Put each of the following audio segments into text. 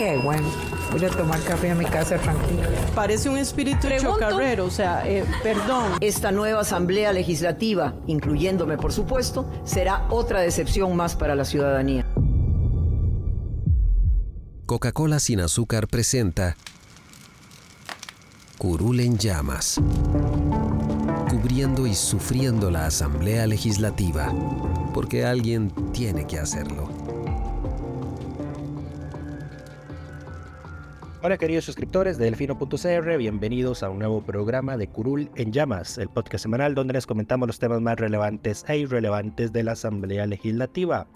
Qué bueno. Voy a tomar café a mi casa tranquilo. Parece un espíritu chocarrero, o sea, eh, perdón. Esta nueva Asamblea Legislativa, incluyéndome por supuesto, será otra decepción más para la ciudadanía. Coca-Cola sin azúcar presenta Curul en llamas, cubriendo y sufriendo la Asamblea Legislativa, porque alguien tiene que hacerlo. Hola queridos suscriptores de Delfino.cr, bienvenidos a un nuevo programa de Curul en Llamas, el podcast semanal donde les comentamos los temas más relevantes e irrelevantes de la Asamblea Legislativa.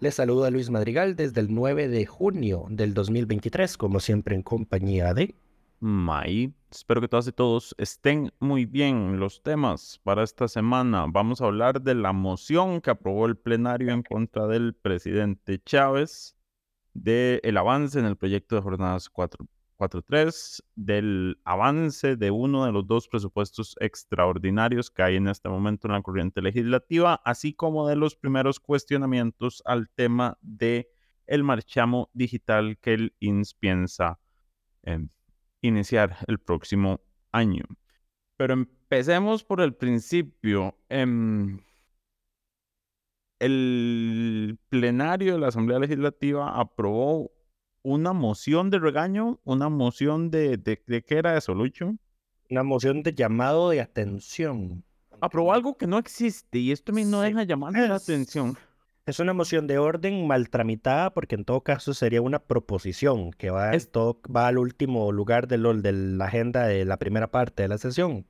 Les saluda Luis Madrigal desde el 9 de junio del 2023, como siempre en compañía de... May, espero que todas y todos estén muy bien. Los temas para esta semana, vamos a hablar de la moción que aprobó el plenario en contra del presidente Chávez del avance en el proyecto de jornadas 4.3, del avance de uno de los dos presupuestos extraordinarios que hay en este momento en la corriente legislativa, así como de los primeros cuestionamientos al tema de el marchamo digital que el INS piensa em, iniciar el próximo año. Pero empecemos por el principio. Em, el plenario de la Asamblea Legislativa aprobó una moción de regaño, una moción de, de, qué era eso, Lucho? Una moción de llamado de atención. Aprobó algo que no existe y esto me no deja llamar la atención. Es una moción de orden mal tramitada porque en todo caso sería una proposición que va, va al último lugar de, de la agenda de la primera parte de la sesión.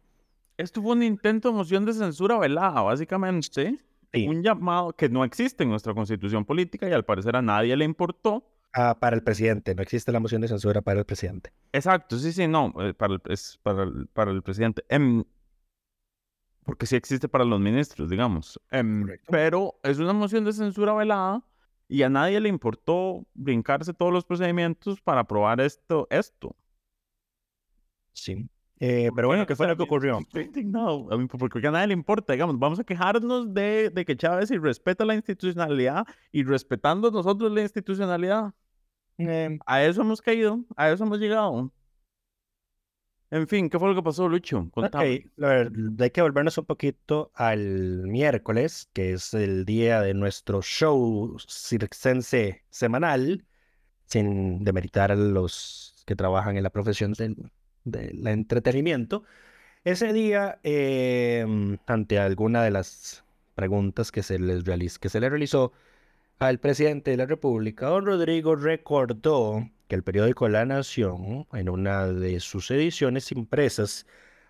Esto fue un intento de moción de censura velada, básicamente un llamado que no existe en nuestra constitución política y al parecer a nadie le importó. Ah, para el presidente, no existe la moción de censura para el presidente. Exacto, sí, sí, no, eh, para el, es para el, para el presidente. Em, porque sí existe para los ministros, digamos. Em, pero es una moción de censura velada y a nadie le importó brincarse todos los procedimientos para aprobar esto. esto. Sí. Eh, pero bueno, ¿qué fue lo que ocurrió? Estoy indignado, porque a nadie le importa, digamos, vamos a quejarnos de, de que Chávez irrespeta la institucionalidad y respetando nosotros la institucionalidad. Em, a eso hemos caído, a eso hemos llegado. En fin, ¿qué fue lo que pasó, Lucho? Okay. A ver, hay que volvernos un poquito al miércoles, que es el día de nuestro show circense semanal, sin demeritar a los que trabajan en la profesión del del entretenimiento. Ese día, em, ante alguna de las preguntas que se, les que se le realizó al presidente de la República, don Rodrigo recordó que el periódico La Nación, en una de sus ediciones impresas,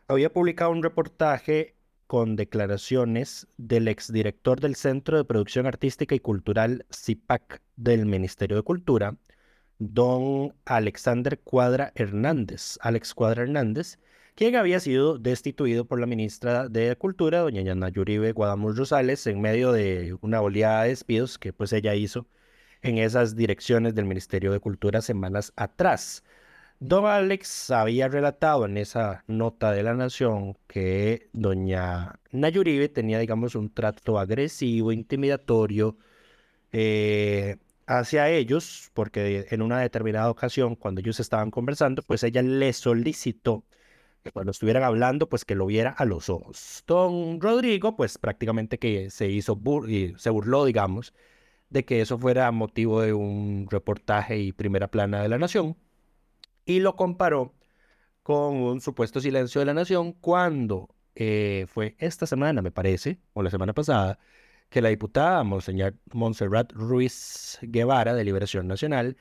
había publicado un reportaje con declaraciones del exdirector del Centro de Producción Artística y Cultural CIPAC del Ministerio de Cultura, don Alexander Cuadra Hernández, Alex Cuadra Hernández, quien había sido destituido por la ministra de Cultura, doña Yana Yuribe Guadamuz Rosales, en medio de una oleada de despidos que pues ella hizo en esas direcciones del Ministerio de Cultura semanas atrás. Don Alex había relatado en esa nota de la Nación que doña Nayuribe tenía, digamos, un trato agresivo, intimidatorio, eh, hacia ellos, porque en una determinada ocasión, cuando ellos estaban conversando, pues ella le solicitó que cuando estuvieran hablando, pues que lo viera a los ojos. Don Rodrigo, pues prácticamente que se hizo y se burló, digamos, de que eso fuera motivo de un reportaje y primera plana de la Nación, y lo comparó con un supuesto silencio de la Nación cuando eh, fue esta semana, me parece, o la semana pasada, que la diputada Montserrat Ruiz Guevara de Liberación Nacional,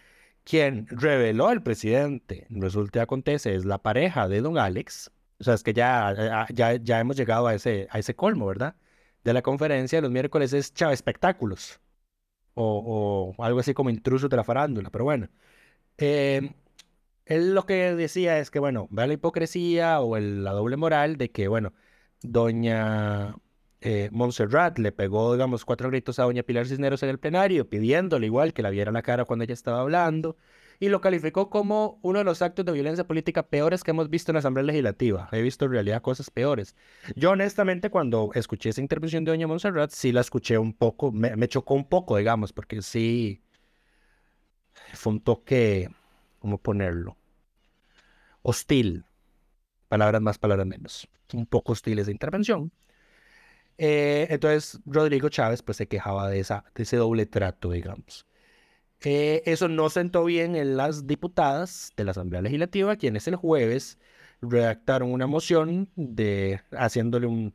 quien reveló al presidente, resulta acontece, es la pareja de don Alex, o sea, es que ya, ya, ya hemos llegado a ese, a ese colmo, ¿verdad? De la conferencia de los miércoles es Chava Espectáculos. o, algo así como intrusos de la farándula, pero bueno. Eh, él lo que decía es que, bueno, ve la hipocresía o la doble moral de que, bueno, doña eh, Montserrat le pegó, digamos, cuatro gritos a doña Pilar Cisneros en el plenario, pidiéndole igual que la viera la cara cuando ella estaba hablando, y lo calificó como uno de los actos de violencia política peores que hemos visto en la Asamblea Legislativa. He visto en realidad cosas peores. Yo honestamente cuando escuché esa intervención de doña Montserrat, sí la escuché un poco, me, me chocó un poco, digamos, porque sí fue un toque, ¿cómo ponerlo? Hostil. Palabras más, palabras menos. Un poco hostil esa intervención. Eh, entonces Rodrigo Chávez pues se quejaba de, esa, de ese doble trato, digamos. Eh, eso no sentó bien en las diputadas de la Asamblea Legislativa, quienes el jueves redactaron una moción de haciéndole un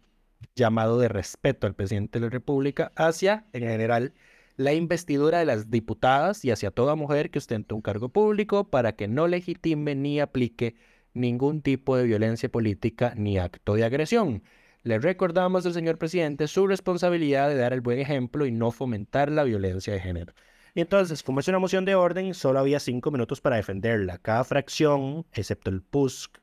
llamado de respeto al presidente de la República hacia, en general, la investidura de las diputadas y hacia toda mujer que ostente un cargo público para que no legitime ni aplique ningún tipo de violencia política ni acto de agresión. Le recordamos al señor presidente su responsabilidad de dar el buen ejemplo y no fomentar la violencia de género. Y entonces, como es una moción de orden, solo había cinco minutos para defenderla. Cada fracción, excepto el PUSC,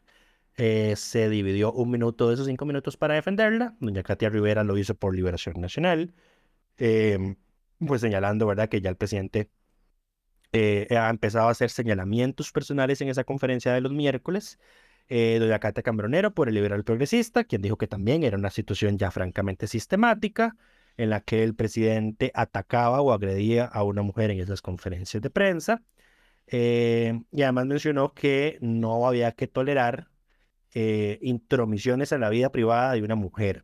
eh, se dividió un minuto de esos cinco minutos para defenderla. Doña Katia Rivera lo hizo por Liberación Nacional. Eh, pues señalando, ¿verdad?, que ya el presidente eh, ha empezado a hacer señalamientos personales en esa conferencia de los miércoles. Eh, doña Cata Cambronero por el liberal progresista, quien dijo que también era una situación ya francamente sistemática en la que el presidente atacaba o agredía a una mujer en esas conferencias de prensa. Eh, y además mencionó que no había que tolerar intromisiones en la vida privada de una mujer.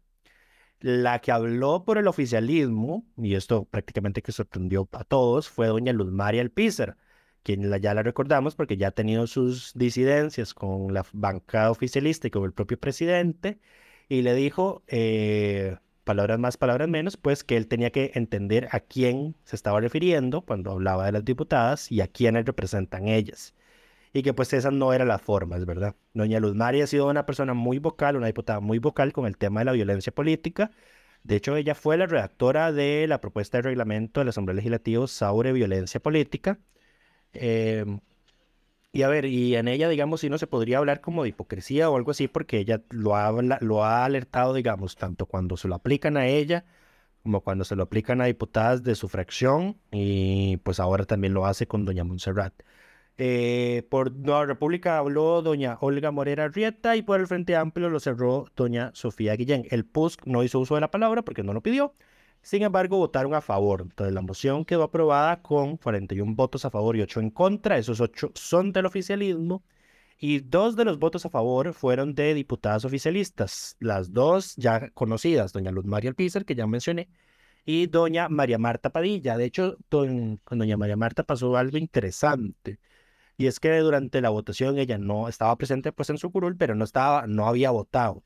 La que habló por el oficialismo, y esto prácticamente que sorprendió a todos, fue doña Luz María Alpícer, quien ya la recordamos porque ya ha tenido sus disidencias con la bancada oficialista y con el propio presidente, y le dijo, eh, palabras más, palabras menos, pues que él tenía que entender a quién se estaba refiriendo cuando hablaba de las diputadas y a quiénes representan ellas y que pues esas no eran las formas, ¿verdad? Doña Luz María ha sido una persona muy vocal, una diputada muy vocal con el tema de la violencia política. De hecho, ella fue la redactora de la propuesta de reglamento de la Asamblea Legislativa sobre violencia política. Em, y a ver, y en ella, digamos, si no se podría hablar como de hipocresía o algo así, porque ella lo ha, lo ha alertado, digamos, tanto cuando se lo aplican a ella como cuando se lo aplican a diputadas de su fracción y pues ahora también lo hace con doña Montserrat. Eh, por Nueva República habló doña Olga Morera Rieta y por el Frente Amplio lo cerró doña Sofía Guillén. El PUSC no hizo uso de la palabra porque no lo pidió. Sin embargo, votaron a favor. Entonces, la moción quedó aprobada con 41 votos a favor y 8 en contra. Esos 8 son del oficialismo. Y dos de los votos a favor fueron de diputadas oficialistas. Las dos ya conocidas, doña Luz María Alpizar, que ya mencioné, y doña María Marta Padilla. De hecho, con doña María Marta pasó algo interesante. Y es que durante la votación ella no estaba presente pues en su curul, pero no, estaba, no había votado.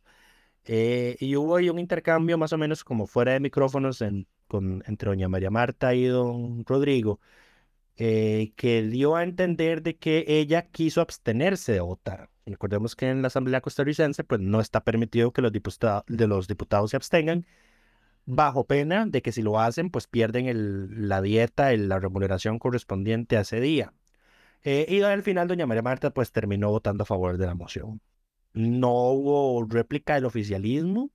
Eh, y hubo ahí un intercambio más o menos como fuera de micrófonos con, entre doña María Marta y don Rodrigo, eh, que dio a entender de que ella quiso abstenerse de votar. Recordemos que en la Asamblea costarricense pues no está permitido que los, diputados, de los diputados se abstengan, bajo pena de que si lo hacen pues pierden la dieta, y la remuneración correspondiente a ese día. Eh, y al final, doña María Marta, pues terminó votando a favor de la moción. No hubo réplica del oficialismo,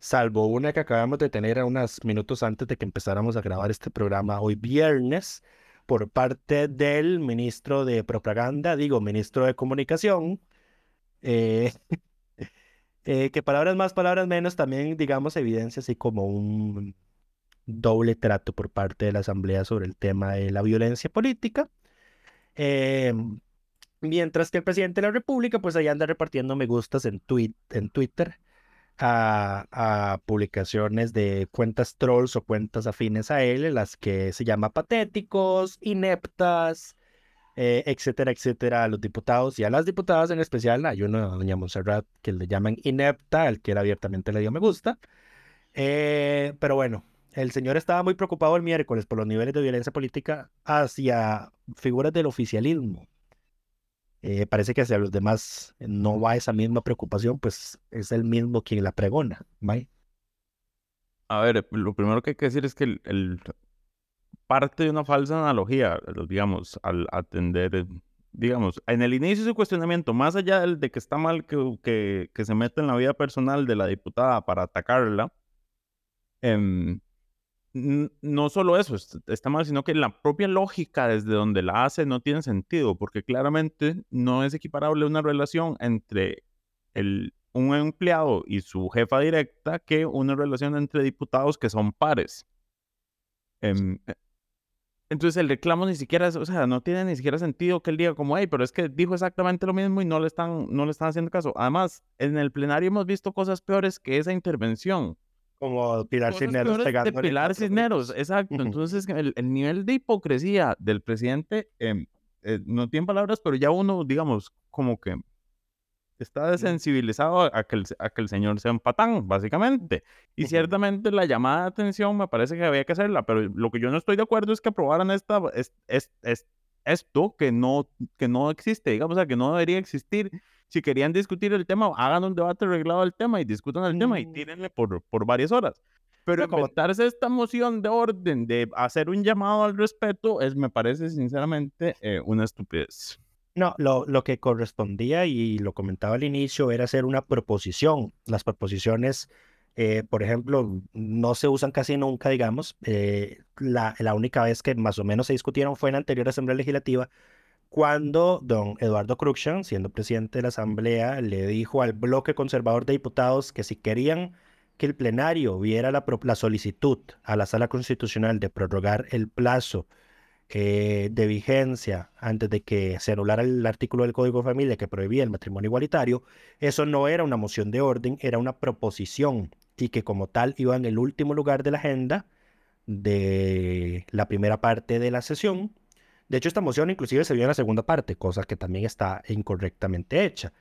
salvo una que acabamos de tener a unos minutos antes de que empezáramos a grabar este programa hoy viernes, por parte del ministro de propaganda, digo, ministro de comunicación, eh, eh, que palabras más, palabras menos, también, digamos, evidencia así como un doble trato por parte de la Asamblea sobre el tema de la violencia política. Em, mientras que el presidente de la República, pues ahí anda repartiendo me gustas en, en Twitter a, publicaciones de cuentas trolls o cuentas afines a él, las que se llama patéticos, ineptas, eh, etcétera, etcétera, a los diputados y a las diputadas en especial. Hay uno, doña Montserrat, que le llaman inepta, al que él abiertamente le dio me gusta. Eh, pero bueno, el señor estaba muy preocupado el miércoles por los niveles de violencia política hacia figuras del oficialismo. Eh, parece que hacia los demás no va esa misma preocupación, pues es el mismo quien la pregona. A ver, lo primero que hay que decir es que el, parte de una falsa analogía, digamos, al atender, digamos, en el inicio de su cuestionamiento, más allá del, de que está mal que, que, que, se meta en la vida personal de la diputada para atacarla, eh, no solo eso está mal, sino que la propia lógica desde donde la hace no tiene sentido, porque claramente no es equiparable una relación entre el, un empleado y su jefa directa que una relación entre diputados que son pares. Em, eh, entonces el reclamo ni siquiera, o sea, no tiene ni siquiera sentido que él diga como, hey, pero es que dijo exactamente lo mismo y no le están, no le están haciendo caso. Además, en el plenario hemos visto cosas peores que esa intervención. Como Pilar Cisneros De Pilar Cisneros, exacto. Entonces, el, nivel de hipocresía del presidente, em, eh, no tiene palabras, pero ya uno, digamos, como que está desensibilizado a que, el, a que el señor sea un patán, básicamente. Y ciertamente la llamada de atención me parece que había que hacerla, pero lo que yo no estoy de acuerdo es que aprobaran esta, es, es, es esto que no, que no existe, digamos, o sea, que no debería existir si querían discutir el tema, hagan un debate arreglado del tema y discutan el tema y mm. tírenle por, por varias horas. Pero inventarse esta moción de orden de hacer un llamado al respeto es, me parece sinceramente, eh, una estupidez. No, lo, lo, que correspondía, y lo comentaba al inicio, era hacer una proposición. Las proposiciones, eh, por ejemplo, no se usan casi nunca, digamos. Eh, la, la única vez que más o menos se discutieron fue en la anterior Asamblea Legislativa, cuando don Eduardo Cruxan, siendo presidente de la Asamblea, le dijo al bloque conservador de diputados que si querían que el plenario viera la, solicitud a la sala constitucional de prorrogar el plazo eh, de vigencia antes de que se anulara el artículo del Código de Familia que prohibía el matrimonio igualitario, eso no era una moción de orden, era una proposición y que como tal iba en el último lugar de la agenda de la primera parte de la sesión de hecho, esta moción inclusive se vio en la segunda parte, cosa que también está incorrectamente hecha.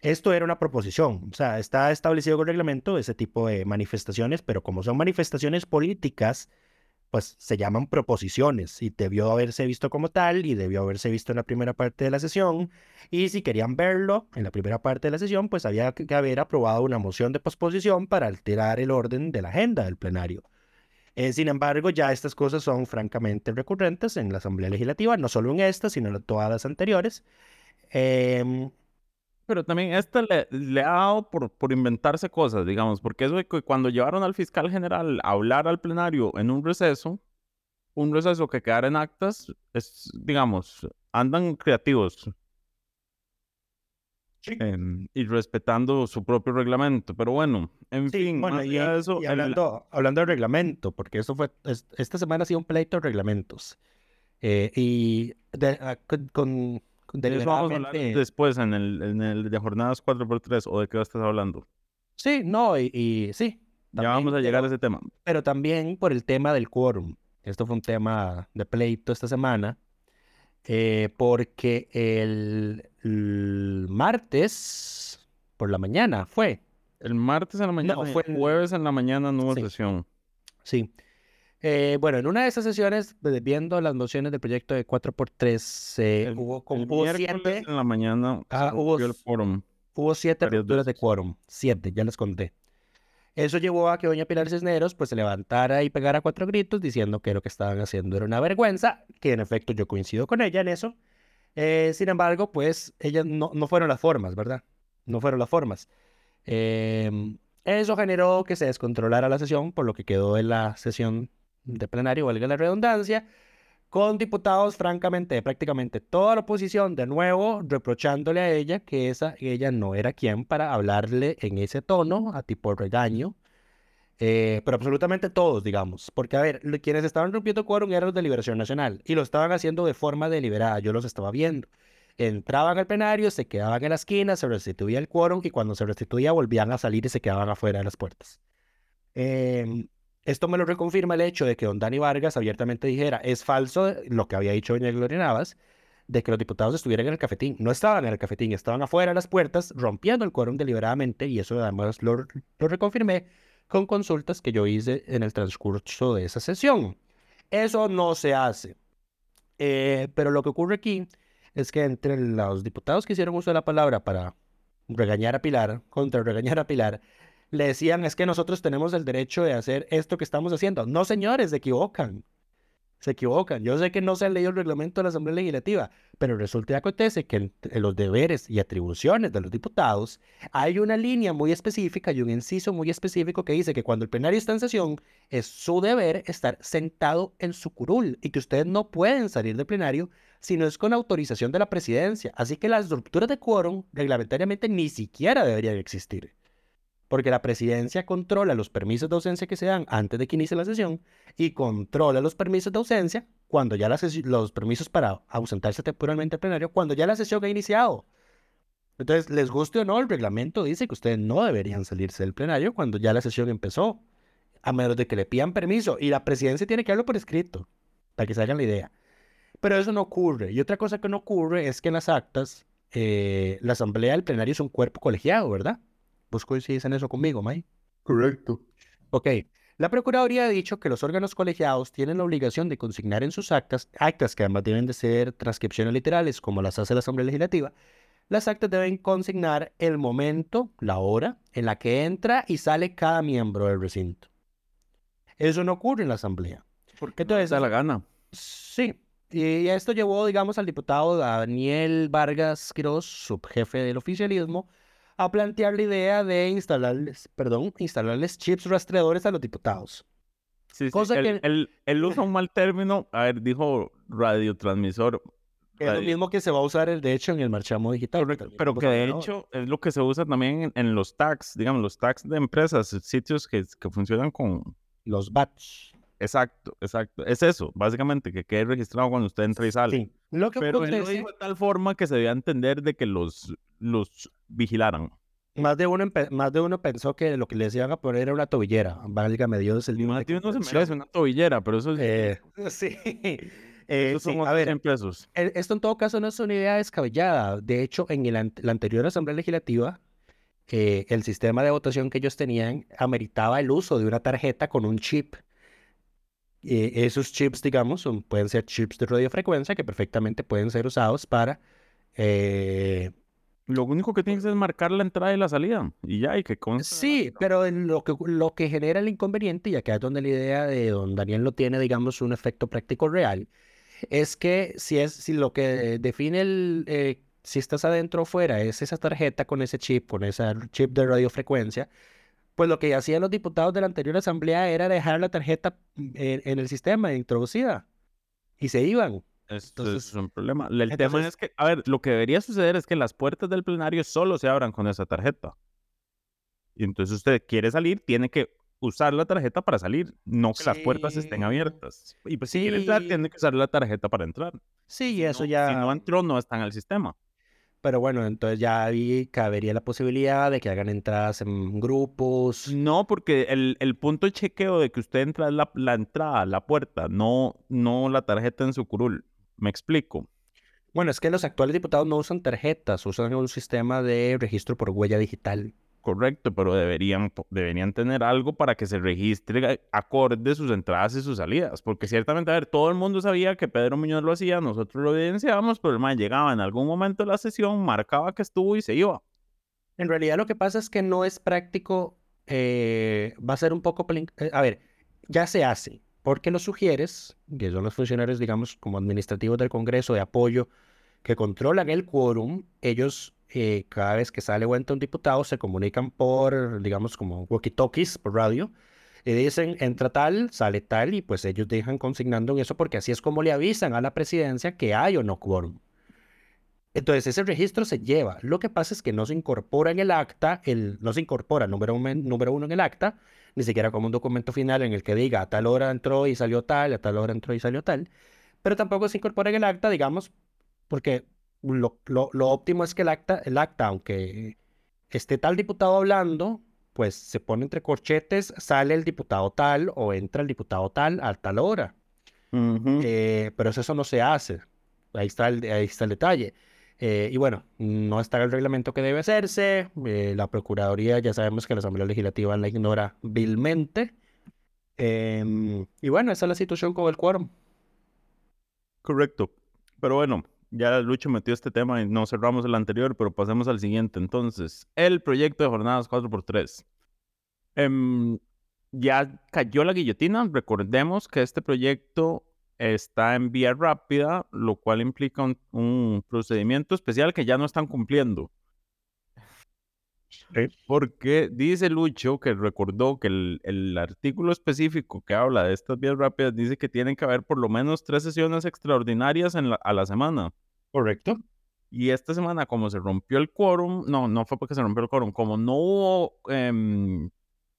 Esto era una proposición, o sea, está establecido con reglamento ese tipo de manifestaciones, pero como son manifestaciones políticas, pues se llaman proposiciones y debió haberse visto como tal y debió haberse visto en la primera parte de la sesión. Y si querían verlo en la primera parte de la sesión, pues había que haber aprobado una moción de posposición para alterar el orden de la agenda del plenario. Eh, sin embargo, ya estas cosas son francamente recurrentes en la Asamblea Legislativa, no solo en esta, sino en todas las anteriores. Em, pero también esta le, ha dado por, por, inventarse cosas, digamos, porque eso que cuando llevaron al fiscal general a hablar al plenario en un receso, un receso que quedara en actas, es, digamos, andan creativos. Em, y respetando su propio reglamento. Pero bueno, en fin, bueno, y, eso, hablando, hablando de reglamento, porque eso fue, esta semana ha sido un pleito de reglamentos. Eh, y de, ah, con, con, eso vamos a hablar después en el, en el de jornadas 4x3 o de qué estás hablando. Sí, no, y, sí. ya vamos a llegar a ese tema. Pero también por el tema del quórum. Esto fue un tema de pleito esta semana. Eh, porque el, martes por la mañana fue. El martes en la mañana, no, fue el jueves en la mañana no hubo sesión. Sí. Eh, bueno, en una de esas sesiones, viendo las mociones del proyecto de 4x3, eh, hubo como siete. En la mañana ah, hubo, el hubo siete rupturas de quórum. Siete, ya les conté. Eso llevó a que doña Pilar Cisneros pues se levantara y pegara cuatro gritos diciendo que lo que estaban haciendo era una vergüenza, que en efecto yo coincido con ella en eso. Eh, sin embargo, pues ellas no, no, fueron las formas, ¿verdad? No fueron las formas. Em, eso generó que se descontrolara la sesión, por lo que quedó en la sesión de plenario, valga la redundancia, con diputados, francamente, prácticamente toda la oposición, de nuevo, reprochándole a ella que esa, ella no era quien para hablarle en ese tono, a tipo regaño, eh, pero absolutamente todos, digamos, porque a ver, quienes estaban rompiendo quórum eran los de Liberación Nacional y lo estaban haciendo de forma deliberada, yo los estaba viendo. Entraban al plenario, se quedaban en la esquina, se restituía el quórum y cuando se restituía volvían a salir y se quedaban afuera de las puertas. Eh, esto me lo reconfirma el hecho de que don Dani Vargas abiertamente dijera, es falso lo que había dicho doña Gloria Navas, de que los diputados estuvieran en el cafetín. No estaban en el cafetín, estaban afuera de las puertas, rompiendo el quórum deliberadamente, y eso además lo, lo reconfirmé con consultas que yo hice en el transcurso de esa sesión. Eso no se hace. Eh, pero lo que ocurre aquí es que entre los diputados que hicieron uso de la palabra para regañar a Pilar, contra regañar a Pilar, le decían, es que nosotros tenemos el derecho de hacer esto que estamos haciendo. No, señores, se equivocan. se equivocan. Yo sé que no se ha leído el reglamento de la Asamblea Legislativa, pero resulta y acontece que en, los deberes y atribuciones de los diputados hay una línea muy específica y un inciso muy específico que dice que cuando el plenario está en sesión es su deber estar sentado en su curul y que ustedes no pueden salir del plenario si no es con autorización de la presidencia. Así que las rupturas de quórum reglamentariamente ni siquiera deberían existir porque la presidencia controla los permisos de ausencia que se dan antes de que inicie la sesión y controla los permisos de ausencia cuando ya los permisos para ausentarse temporalmente al plenario cuando ya la sesión ha iniciado. Entonces, les guste o no, el reglamento dice que ustedes no deberían salirse del plenario cuando ya la sesión empezó, a menos de que le pidan permiso. Y la presidencia tiene que darlo por escrito, para que se hagan la idea. Pero eso no ocurre. Y otra cosa que no ocurre es que en las actas, eh, la asamblea del plenario es un cuerpo colegiado, ¿verdad? ¿Vos coincidís en eso conmigo, May? Correcto. Ok. La Procuraduría ha dicho que los órganos colegiados tienen la obligación de consignar en sus actas, actas que además deben de ser transcripciones literales, como las hace la Asamblea Legislativa, las actas deben consignar el momento, la hora en la que entra y sale cada miembro del recinto. Eso no ocurre en la Asamblea. ¿Por qué Entonces, da la gana? Sí. Y esto llevó, digamos, al diputado Daniel Vargas Quiroz, subjefe del oficialismo, a plantear la idea de instalarles, perdón, instalarles chips rastreadores a los diputados. Sí, Cosa que... él, usa un mal término, a ver, dijo radiotransmisor. Es lo mismo que se va a usar, de hecho, en el marchamo digital. Pero que de hecho es lo que se usa también en, los tags, digamos, los tags de empresas, sitios que, que funcionan con... Los batch. Exacto, exacto. Es eso, básicamente, que quede registrado cuando usted entra y sale. Sí. Lo que Pero él lo dijo de tal forma que se debía entender de que los, los vigilaran. Más de, uno más de uno pensó que lo que les iban a poner era una tobillera. Válgame Dios, el mismo. Más de uno se merece una tobillera, pero eso es... Eh, sí. Eh, a ver, pesos. E, esto en todo caso no es una idea descabellada. De hecho, en el, la anterior Asamblea Legislativa, eh, el sistema de votación que ellos tenían ameritaba el uso de una tarjeta con un chip eh, esos chips, digamos, pueden ser chips de radiofrecuencia que perfectamente pueden ser usados para... Eh, lo único que tienes es marcar la entrada y la salida y ya, y que Sí, pero lo que, lo que genera el inconveniente, y acá es donde la idea de don Daniel no tiene, digamos, un efecto práctico real, es que si, es, si lo que define el, eh, si estás adentro o fuera es esa tarjeta con ese chip, con ese chip de radiofrecuencia, pues lo que hacían los diputados de la anterior asamblea era dejar la tarjeta mm, en, el sistema introducida y se iban. Esto es un problema. El tema es que, a ver, lo que debería suceder es que las puertas del plenario solo se abran con esa tarjeta. Y entonces usted quiere salir, tiene que usar la tarjeta para salir, no que las puertas estén abiertas. Y pues si quiere entrar, tiene que usar la tarjeta para entrar. Sí, y eso ya. Si no entró, no está en el sistema. Pero bueno, entonces ya ahí cabería la posibilidad de que hagan entradas en grupos. No, porque el, el punto de chequeo de que usted entra es la, la, entrada, la puerta, no, no la tarjeta en su curul. Me explico. Bueno, es que los actuales diputados no usan tarjetas, usan un sistema de registro por huella digital. Correcto, pero deberían, deberían tener algo para que se registre acorde sus entradas y sus salidas. Porque ciertamente, a ver, todo el mundo sabía que Pedro Muñoz lo hacía, nosotros lo evidenciábamos, pero el man llegaba en algún momento de la sesión, marcaba que estuvo y se iba. En realidad lo que pasa es que no es práctico, eh, va a ser un poco... Eh, a ver, ya se hace, porque los sugieres, que son los funcionarios, digamos, como administrativos del Congreso de apoyo, que controlan el quórum, ellos eh, cada vez que sale entra un diputado, se comunican por, digamos, como walkie-talkies, por radio, y dicen, entra tal, sale tal, y pues ellos dejan consignando en eso porque así es como le avisan a la presidencia que hay o no quórum. Entonces ese registro se lleva. Lo que pasa es que no se incorpora en el acta, el, no se incorpora número, número uno en el acta, ni siquiera como un documento final en el que diga a tal hora entró y salió tal, a tal hora entró y salió tal, pero tampoco se incorpora en el acta, digamos, porque lo, lo, óptimo es que el acta, el acta, aunque esté tal diputado hablando, pues se pone entre corchetes, sale el diputado tal o entra el diputado tal a tal hora. Eh, pero eso no se hace. Ahí está el, ahí está el detalle. Eh, y bueno, no está el reglamento que debe hacerse. Eh, la Procuraduría, ya sabemos que la Asamblea Legislativa la ignora vilmente. Em, y bueno, esa es la situación con el quórum. Correcto. Pero bueno, ya Lucho metió este tema y no cerramos el anterior, pero pasemos al siguiente. Entonces, el proyecto de jornadas 4x3. Em, ya cayó la guillotina. Recordemos que este proyecto está en vía rápida, lo cual implica un, un procedimiento especial que ya no están cumpliendo. Porque dice Lucho que recordó que el, el, artículo específico que habla de estas vías rápidas dice que tienen que haber por lo menos tres sesiones extraordinarias en la, a la semana. Correcto. Y esta semana, como se rompió el quórum, no, no fue porque se rompió el quórum, como no hubo eh,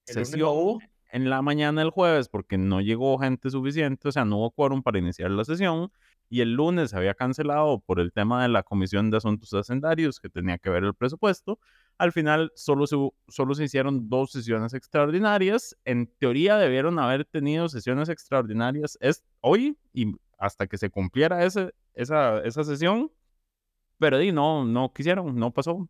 sesión en la mañana del jueves porque no llegó gente suficiente, o sea, no hubo quórum para iniciar la sesión, y el lunes se había cancelado por el tema de la Comisión de Asuntos Hacendarios que tenía que ver el presupuesto, al final solo se, solo se hicieron dos sesiones extraordinarias. En teoría debieron haber tenido sesiones extraordinarias es, hoy y hasta que se cumpliera ese, esa, esa sesión, pero di, no, no quisieron, no pasó.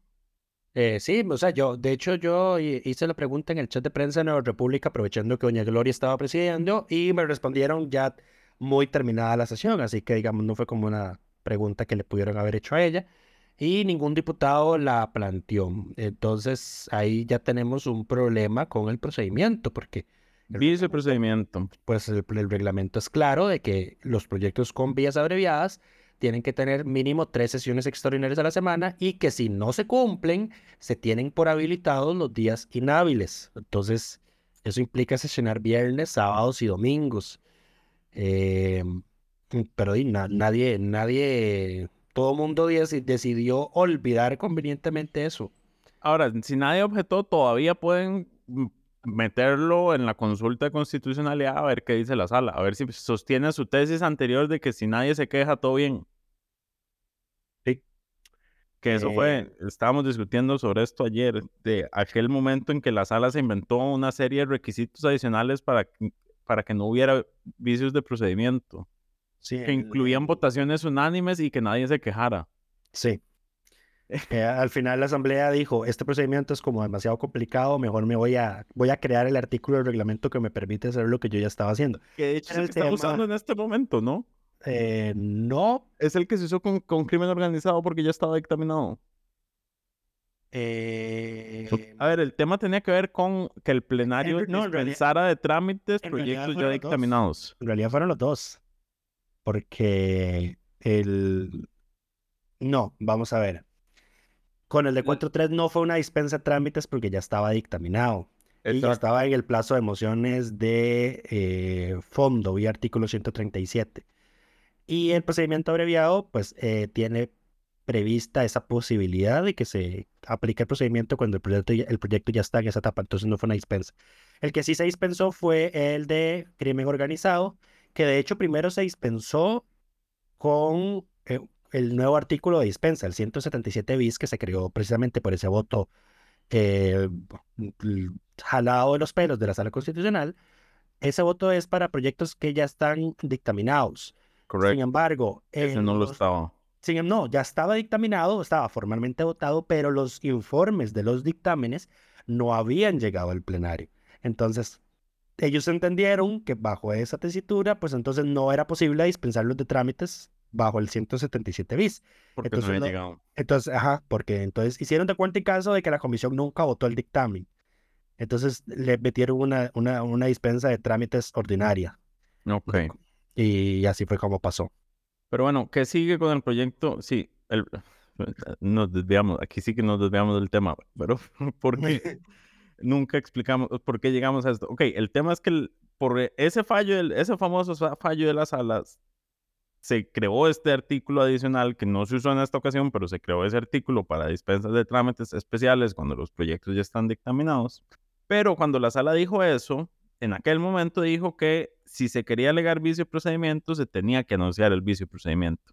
Eh, sí, o sea, yo, de hecho, yo hice la pregunta en el chat de prensa de Nueva República, aprovechando que Doña Gloria estaba presidiendo, y me respondieron ya muy terminada la sesión, así que, digamos, no fue como una pregunta que le pudieron haber hecho a ella, y ningún diputado la planteó. Entonces, ahí ya tenemos un problema con el procedimiento, porque... Dice procedimiento. Pues el, el reglamento es claro de que los proyectos con vías abreviadas tienen que tener mínimo tres sesiones extraordinarias a la semana y que si no se cumplen, se tienen por habilitados los días inhábiles. Entonces, eso implica sesionar viernes, sábados y domingos. Eh, pero nadie, nadie, todo mundo decidió olvidar convenientemente eso. Ahora, si nadie objetó, todavía pueden meterlo en la consulta de constitucionalidad a ver qué dice la sala, a ver si sostiene su tesis anterior de que si nadie se queja, todo bien. Sí. Que eso fue, eh. estábamos discutiendo sobre esto ayer, de aquel momento en que la sala se inventó una serie de requisitos adicionales para, para que no hubiera vicios de procedimiento. Sí, que incluían votaciones unánimes y que nadie se quejara. Sí, al final la asamblea dijo, este procedimiento es como demasiado complicado, mejor me voy a, voy a crear el artículo del reglamento que me permite hacer lo que yo ya estaba haciendo. Que de hecho se está usando en este momento, ¿no? Eh, no. Es el que se usó con, con crimen organizado porque ya estaba dictaminado. Eh... A ver, el tema tenía que ver con que el plenario no, dispensara de trámites proyectos ya dictaminados. En realidad fueron los dos. Porque el... No, vamos a ver. Con el de 4.3 no fue una dispensa de trámites porque ya estaba dictaminado. Y ya estaba en el plazo de mociones de eh, fondo, vía artículo 137. Y el procedimiento abreviado, pues, eh, tiene prevista esa posibilidad de que se aplique el procedimiento cuando el proyecto, el proyecto ya está en esa etapa, entonces no fue una dispensa. El que sí se dispensó fue el de crimen organizado, que de hecho primero se dispensó con eh, el nuevo artículo de dispensa, el 177 bis, que se creó precisamente por ese voto eh, jalado de los pelos de la sala constitucional. Ese voto es para proyectos que ya están dictaminados. Correcto. Sin embargo, ese no lo estaba. Sin, em, no, ya estaba dictaminado, estaba formalmente votado, pero los informes de los dictámenes no habían llegado al plenario. Entonces, ellos entendieron que bajo esa tesitura, pues entonces no era posible dispensarlos de trámites bajo el 177 bis. Porque entonces, no había llegado. Entonces, ajá, porque entonces hicieron de cuenta y caso de que la comisión nunca votó el dictamen. Entonces le metieron una, una, una dispensa de trámites ordinaria. Ok. Y así fue como pasó. Pero bueno, ¿qué sigue con el proyecto? Sí, el, nos desviamos, aquí sí que nos desviamos del tema, pero ¿por qué? Nunca explicamos por qué llegamos a esto. Ok, el tema es que por ese fallo, ese famoso fallo de las salas, se creó este artículo adicional que no se usó en esta ocasión, pero se creó ese artículo para dispensas de trámites especiales cuando los proyectos ya están dictaminados. Pero cuando la sala dijo eso, en aquel momento dijo que si se quería alegar vicio procedimiento, se tenía que anunciar el vicio procedimiento.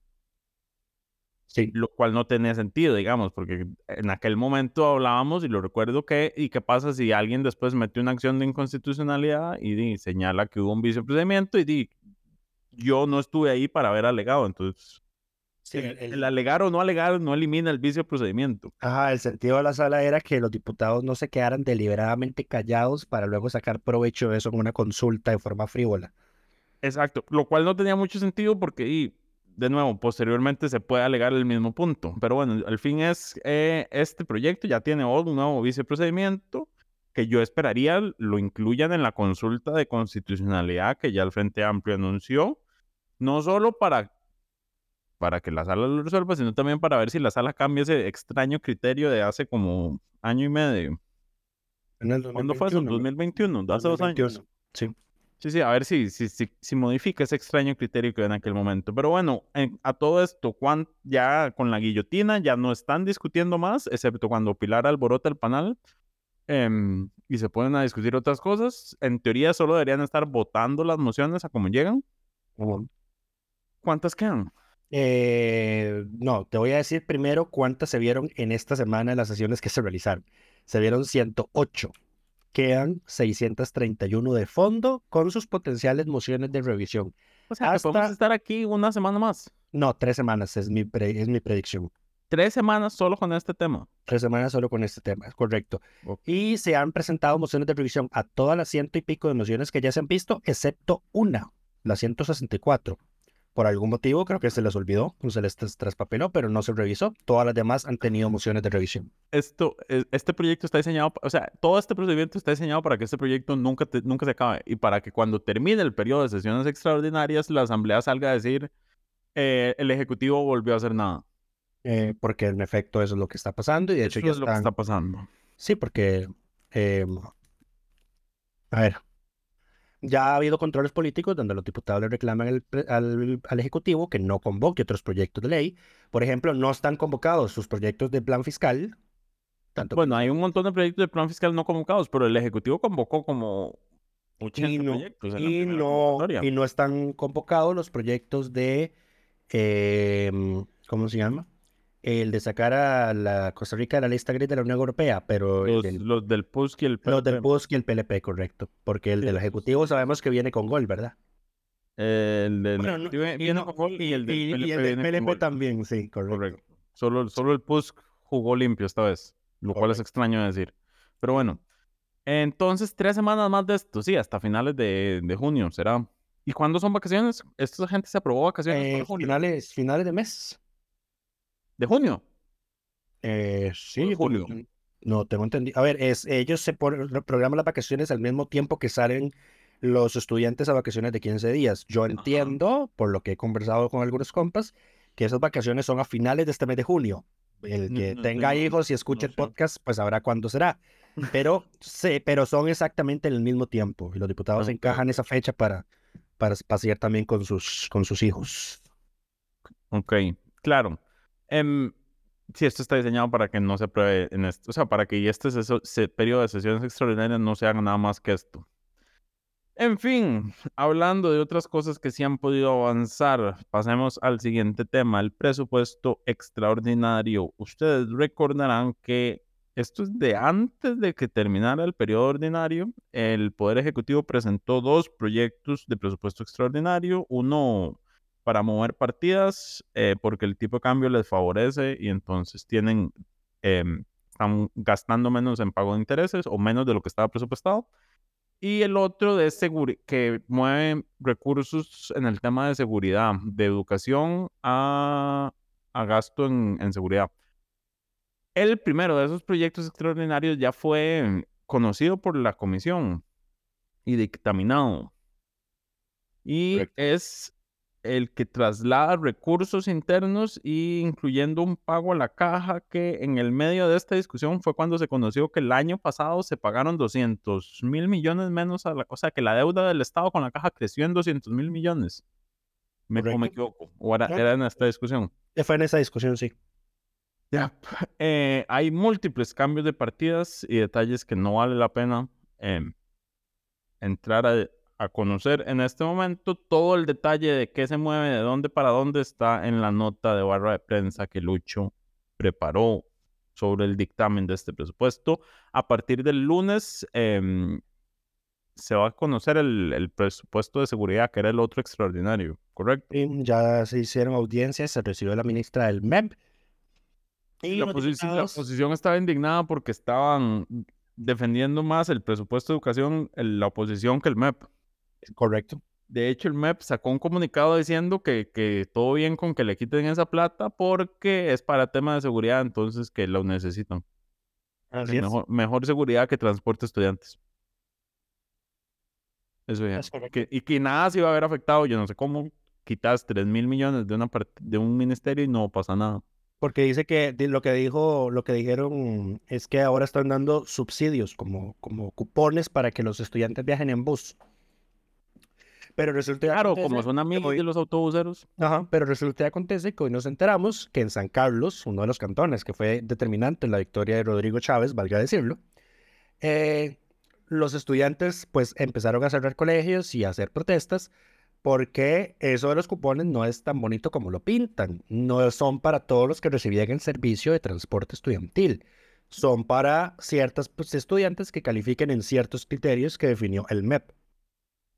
Sí. Lo cual no tenía sentido, digamos, porque en aquel momento hablábamos y lo recuerdo que, ¿y qué pasa si alguien después mete una acción de inconstitucionalidad y señala que hubo un vicio procedimiento y di, yo no estuve ahí para haber alegado, entonces el, alegar o no alegar no elimina el vicio procedimiento. Ajá, el sentido de la sala era que los diputados no se quedaran deliberadamente callados para luego sacar provecho de eso en una consulta de forma frívola. Exacto, lo cual no tenía mucho sentido porque, y, de nuevo, posteriormente se puede alegar el mismo punto. Pero bueno, al fin es, eh, este proyecto ya tiene un nuevo vicio procedimiento que yo esperaría lo incluyan en la consulta de constitucionalidad que ya el Frente Amplio anunció No solo para, para que la sala lo resuelva, sino también para ver si la sala cambia ese extraño criterio de hace como año y medio. En el ¿Cuándo fue eso? 2021, 2021, hace dos años. 2021, Sí. Sí, sí, a ver si, si, si, si modifica ese extraño criterio que en aquel momento. Pero bueno, en- a todo esto, ya con la guillotina ya no están discutiendo más, excepto cuando Pilar alborota el panel em, y se ponen a discutir otras cosas. En teoría solo deberían estar votando las mociones a como llegan. ¿Cuántas quedan? Eh, no, te voy a decir primero cuántas se vieron en esta semana en las sesiones que se realizaron. Se vieron 108. Quedan 631 de fondo con sus potenciales mociones de revisión. O sea, que podemos Hasta- estar aquí una semana más. No, tres semanas es mi, pre- es mi predicción. Tres semanas solo con este tema. Tres semanas solo con este tema, es correcto. Y se han presentado mociones de revisión a todas las ciento y pico de mociones que ya se han visto, excepto una, la 164. Por algún motivo creo que se les olvidó, se les tras- traspapeló, pero no se revisó. Todas las demás han tenido mociones de revisión. Esto, e- este proyecto está diseñado, o sea, todo este procedimiento está diseñado para que este proyecto nunca, te- nunca se acabe y para que cuando termine el periodo de sesiones extraordinarias, la Asamblea salga a decir, eh, el Ejecutivo volvió a hacer nada. eh, porque en efecto eso es lo que está pasando y de hecho Eso ya es lo que está pasando. Sí, porque, eh, a ver, ya ha habido controles políticos donde los diputados le reclaman al, pre- al- al Ejecutivo que no convoque otros proyectos de ley. Por ejemplo, no están convocados sus proyectos de plan fiscal. Tanto Bueno, hay un montón de proyectos de plan fiscal no convocados, pero el Ejecutivo convocó como 80 y no, proyectos. en y no, y no están convocados los proyectos de, eh, ¿cómo se llama? El de sacar a la Costa Rica de la lista gris de la Unión Europea, pero el Los, del- los del PUSC y el los del PLP. PUSC y el PLP, correcto. Porque el Sí, del Ejecutivo sabemos que viene con gol, ¿verdad? El del Bueno, no- viene no- con gol y el del y- y PLP el del PLP también, sí, correcto. Correcto. Solo, solo el PUSC jugó limpio esta vez, lo cual es extraño de decir. Pero bueno, entonces tres semanas más de esto, sí, hasta finales de, de junio será. ¿Y cuándo son vacaciones? Esta gente se aprobó vacaciones Eh, para junio. finales, finales de mes. ¿De junio? Eh, ¿O sí, de julio? No, tengo entendido. A ver, es, ellos se lo- programan las vacaciones al mismo tiempo que salen los estudiantes a vacaciones de 15 días. Yo entiendo, por lo que he conversado con algunos compas, que esas vacaciones son a finales de este mes de junio. El que no tenga hijos y escuche el podcast, pues sabrá cuándo será. Pero sí, pero son exactamente en el mismo tiempo. Y los diputados encajan esa fecha para, para pasear también con sus, con sus hijos. Ok, claro. Em, sí, esto está diseñado para que no se apruebe en esto, o sea, para que este seso- se- periodo de sesiones extraordinarias no se haga nada más que esto. En fin, hablando de otras cosas que sí han podido avanzar, pasemos al siguiente tema, el presupuesto extraordinario. Ustedes recordarán que esto es de antes de que terminara el periodo ordinario. El Poder Ejecutivo presentó dos proyectos de presupuesto extraordinario, uno para mover partidas eh, porque el tipo de cambio les favorece y entonces tienen, em, están gastando menos en pago de intereses o menos de lo que estaba presupuestado. Y el otro de que mueve recursos en el tema de seguridad, de educación a, a gasto en, en seguridad. El primero de esos proyectos extraordinarios ya fue conocido por la comisión y dictaminado. Y Correcto. es el que traslada recursos internos y incluyendo un pago a la caja que en el medio de esta discusión fue cuando se conoció que el año pasado se pagaron 200 mil millones menos a la o sea que la deuda del Estado con la caja creció en 200 mil millones. Me, o me equivoco, o era, en esta discusión. Ya fue en esa discusión, sí. Ya, eh, hay múltiples cambios de partidas y detalles que no vale la pena em, entrar a, a conocer en este momento. Todo el detalle de qué se mueve, de dónde para dónde está en la nota de barra de prensa que Lucho preparó sobre el dictamen de este presupuesto. A partir del lunes em, se va a conocer el, el presupuesto de seguridad, que era el otro extraordinario, ¿correcto? Y ya se hicieron audiencias, se recibió la ministra del MEP. Y la, oposición estaba indignada porque estaban defendiendo más el presupuesto de educación, el- la oposición que el MEP. Correcto. De hecho, el MEP sacó un comunicado diciendo que, que todo bien con que le quiten esa plata porque es para tema de seguridad, entonces que lo necesitan. Así es. Mejor, seguridad que transporte estudiantes. Eso ya. Es. Que- y que nada se iba a haber afectado, yo no sé cómo, quitas 3 mil millones de, una de un ministerio y no pasa nada. Porque dice que lo que dijo, lo que dijeron es que ahora están dando subsidios como, como cupones para que los estudiantes viajen en bus. Pero resulta Claro, como son amigos de los autobuseros. Ajá, pero resulta que acontece que hoy nos enteramos que en San Carlos, uno de los cantones que fue determinante en la victoria de Rodrigo Chávez, valga decirlo, eh, los estudiantes pues empezaron a cerrar colegios y a hacer protestas porque eso de los cupones no es tan bonito como lo pintan. No son para todos los que recibían el servicio de transporte estudiantil. Son para ciertos pues, estudiantes que califiquen en ciertos criterios que definió el MEP.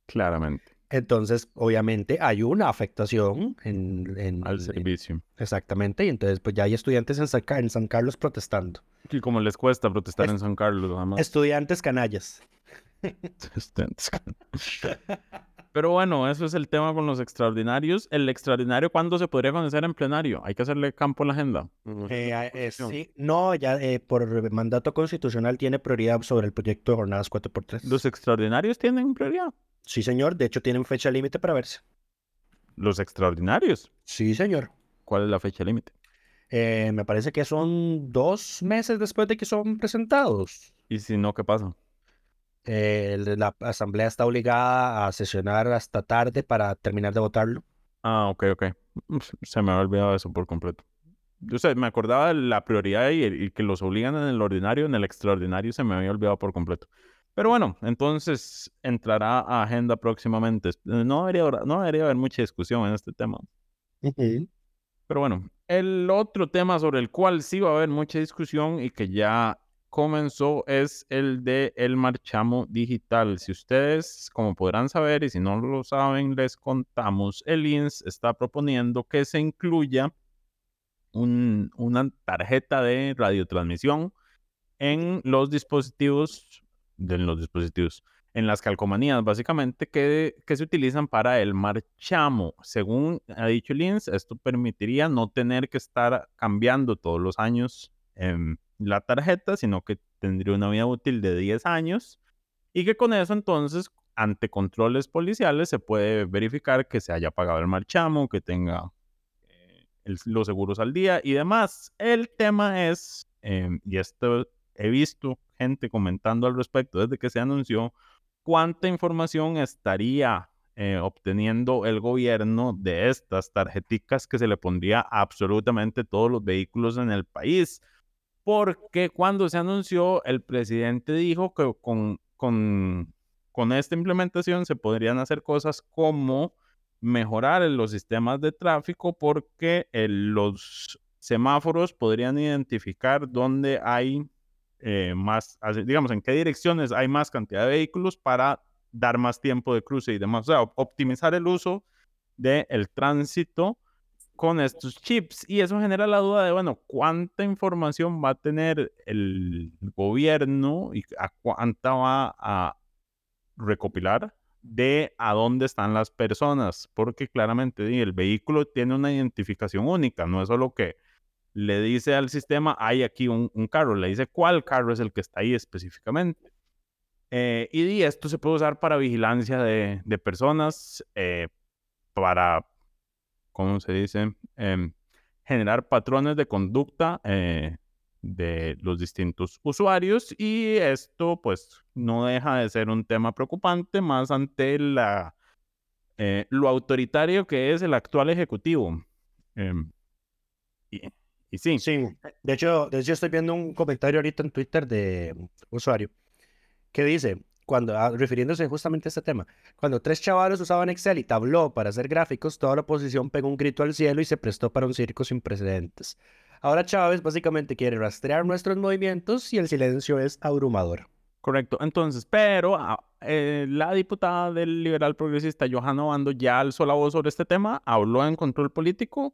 Claramente. Entonces, obviamente, hay una afectación en, al servicio. exactamente, y entonces pues ya hay estudiantes en San, en San Carlos protestando. Y como les cuesta protestar en San Carlos, además. Estudiantes canallas. Estudiantes canallas. Pero bueno, eso es el tema con los extraordinarios. ¿El extraordinario cuándo se podría conocer en plenario? Hay que hacerle campo a la agenda. Eh, eh, sí, no, ya eh, por mandato constitucional tiene prioridad sobre el proyecto de jornadas 4x3. ¿Los extraordinarios tienen prioridad? Sí, señor. De hecho, tienen fecha límite para verse. ¿Los extraordinarios? Sí, señor. ¿Cuál es la fecha límite? me parece que son dos meses después de que son presentados. ¿Y si no, qué pasa? Eh, la asamblea está obligada a sesionar hasta tarde para terminar de votarlo. Ah, ok, ok. Se me había olvidado eso por completo. Yo sé, me acordaba de la prioridad y, que los obligan en el ordinario, en el extraordinario se me había olvidado por completo. Pero bueno, entonces entrará a agenda próximamente. No debería, no debería haber mucha discusión en este tema. Pero bueno, el otro tema sobre el cual sí va a haber mucha discusión y que ya comenzó es el de el marchamo digital. Si ustedes, como podrán saber, y si no lo saben, les contamos, el INS está proponiendo que se incluya una tarjeta de radiotransmisión en los dispositivos, de los dispositivos, en las calcomanías, básicamente, que, que se utilizan para el marchamo. Según ha dicho el INS, esto permitiría no tener que estar cambiando todos los años la tarjeta, sino que tendría una vida útil de 10 años y que con eso entonces ante controles policiales se puede verificar que se haya pagado el marchamo, que tenga eh, los seguros al día y demás. El tema es, em, y esto he visto gente comentando al respecto desde que se anunció, cuánta información estaría eh, obteniendo el gobierno de estas tarjeticas que se le pondría a absolutamente todos los vehículos en el país porque cuando se anunció, el presidente dijo que con, con, con esta implementación se podrían hacer cosas como mejorar los sistemas de tráfico porque los semáforos podrían identificar dónde hay eh, más, digamos, en qué direcciones hay más cantidad de vehículos para dar más tiempo de cruce y demás. O sea, optimizar el uso del tránsito con estos chips. Y eso genera la duda de, bueno, ¿cuánta información va a tener el gobierno y a cuánta va a recopilar de a dónde están las personas? Porque claramente el vehículo tiene una identificación única, no es solo que le dice al sistema, hay aquí un, carro, le dice cuál carro es el que está ahí específicamente. Eh, y esto se puede usar para vigilancia de, personas, eh, para ¿cómo se dice? Em, generar patrones de conducta eh, de los distintos usuarios y esto pues no deja de ser un tema preocupante más ante la, lo autoritario que es el actual ejecutivo. Em, y, sí. Sí, de hecho, de hecho estoy viendo un comentario ahorita en Twitter de usuario que dice, cuando, ah, refiriéndose justamente a este tema, cuando tres chavalos usaban Excel y Tableau para hacer gráficos, toda la oposición pegó un grito al cielo y se prestó para un circo sin precedentes. Ahora Chávez básicamente quiere rastrear nuestros movimientos y el silencio es abrumador. Correcto. Entonces, pero ah, eh, la diputada del liberal progresista Johanna Bando ya alzó la voz sobre este tema, habló en control político,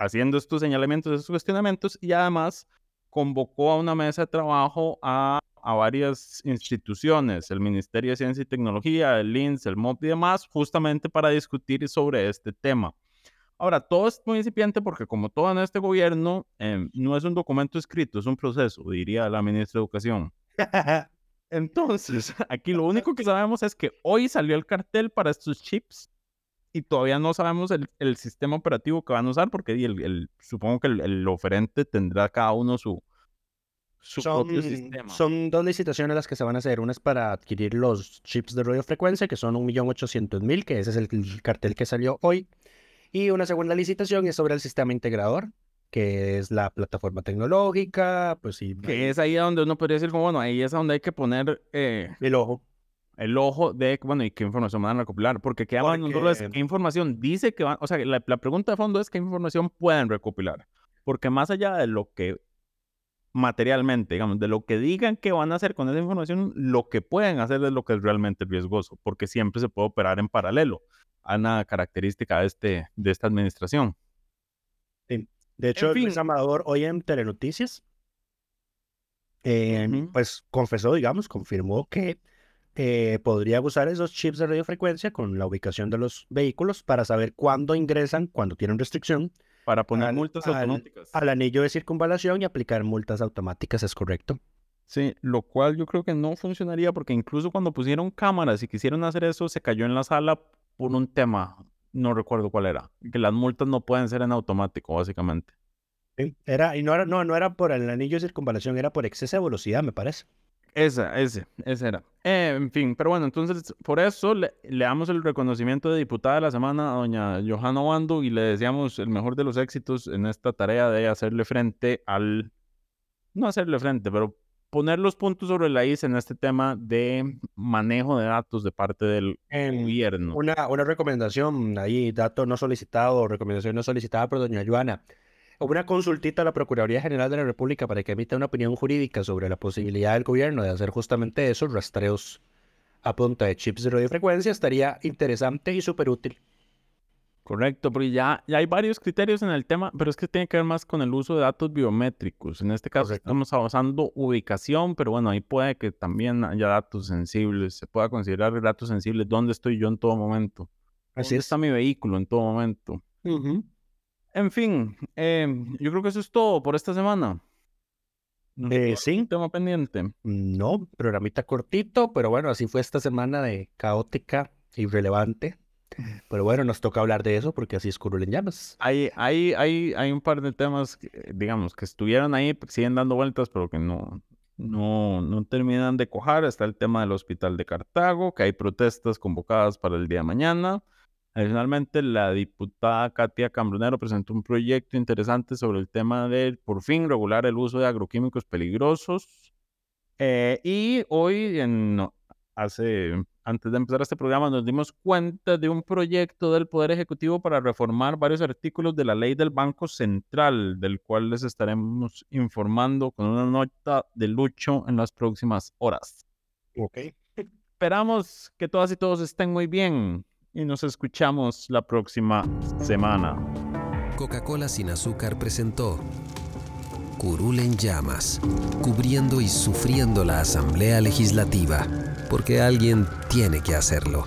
haciendo estos señalamientos, estos cuestionamientos y además convocó a una mesa de trabajo a varias instituciones, el Ministerio de Ciencia y Tecnología, el INS, el MOP y demás, justamente para discutir sobre este tema. Ahora, todo es muy incipiente porque como todo en este gobierno, em, no es un documento escrito, es un proceso, diría la ministra de Educación. Entonces, aquí lo único que sabemos es que hoy salió el cartel para estos chips y todavía no sabemos el, el, sistema operativo que van a usar porque el, el supongo que el, oferente tendrá cada uno su, su son, propio sistema. Son dos licitaciones las que se van a hacer. Una es para adquirir los chips de radiofrecuencia, que son 1.800.000, que ese es el cartel que salió hoy. Y una segunda licitación es sobre el sistema integrador, que es la plataforma tecnológica, pues sí. Que es ahí donde uno podría decir, como, bueno, ahí es donde hay que poner... Eh, el ojo el ojo de, bueno, ¿y qué información van a recopilar? Porque qué, Porque... qué información dice que van, o sea, la, pregunta de fondo es qué información pueden recopilar. Porque más allá de lo que materialmente, digamos, de lo que digan que van a hacer con esa información, lo que pueden hacer es lo que es realmente riesgoso, porque siempre se puede operar en paralelo a una característica de, este, de esta administración. De hecho, Luis Amador hoy en Telenoticias, eh, pues confesó, digamos, confirmó que eh, podría usar esos chips de radiofrecuencia con la ubicación de los vehículos para saber cuándo ingresan, cuando tienen restricción. Para poner multas automáticas. Al anillo de circunvalación y aplicar multas automáticas, ¿es correcto? Sí, lo cual yo creo que no funcionaría porque incluso cuando pusieron cámaras y quisieron hacer eso, se cayó en la sala por un tema, no recuerdo cuál era, que las multas no pueden ser en automático, básicamente. Sí, era, y no era, no, no era por el anillo de circunvalación, era por exceso de velocidad, me parece. Esa, ese, ese era. Eh, en fin, pero bueno, entonces por eso le, damos el reconocimiento de diputada de la semana a doña Johanna Wando y le deseamos el mejor de los éxitos en esta tarea de hacerle frente al, no hacerle frente, pero poner los puntos sobre la I en este tema de manejo de datos de parte del gobierno. Una, una recomendación ahí, dato no solicitado, recomendación no solicitada por doña Johanna una consultita a la Procuraduría General de la República para que emita una opinión jurídica sobre la posibilidad del gobierno de hacer justamente eso, rastreos a punta de chips de radiofrecuencia, estaría interesante y súper útil. Correcto, porque ya, ya hay varios criterios en el tema, pero es que tiene que ver más con el uso de datos biométricos. En este caso estamos usando ubicación, pero bueno, ahí puede que también haya datos sensibles, se pueda considerar datos sensibles, dónde estoy yo en todo momento. Así está mi vehículo en todo momento. En fin, em, yo creo que eso es todo por esta semana. Eh, sí. Tema pendiente. No, programita cortito, pero bueno, así fue esta semana de caótica, irrelevante. Pero bueno, nos toca hablar de eso porque así es Curul en llamas. Hay, hay, hay, hay un par de temas, digamos, que estuvieron ahí, siguen dando vueltas, pero que no, no, no terminan de cojar. Está el tema del hospital de Cartago, que hay protestas convocadas para el día de mañana. Adicionalmente, la diputada Katia Cambronero presentó un proyecto interesante sobre el tema de, por fin, regular el uso de agroquímicos peligrosos. Eh, y hoy, en, hace, antes de empezar este programa, nos dimos cuenta de un proyecto del Poder Ejecutivo para reformar varios artículos de la ley del Banco Central, del cual les estaremos informando con una nota de lucho en las próximas horas. Ok. Esperamos que todas y todos estén muy bien y nos escuchamos la próxima semana. Coca-Cola sin azúcar presentó Curul en llamas, cubriendo y sufriendo la Asamblea Legislativa, porque alguien tiene que hacerlo.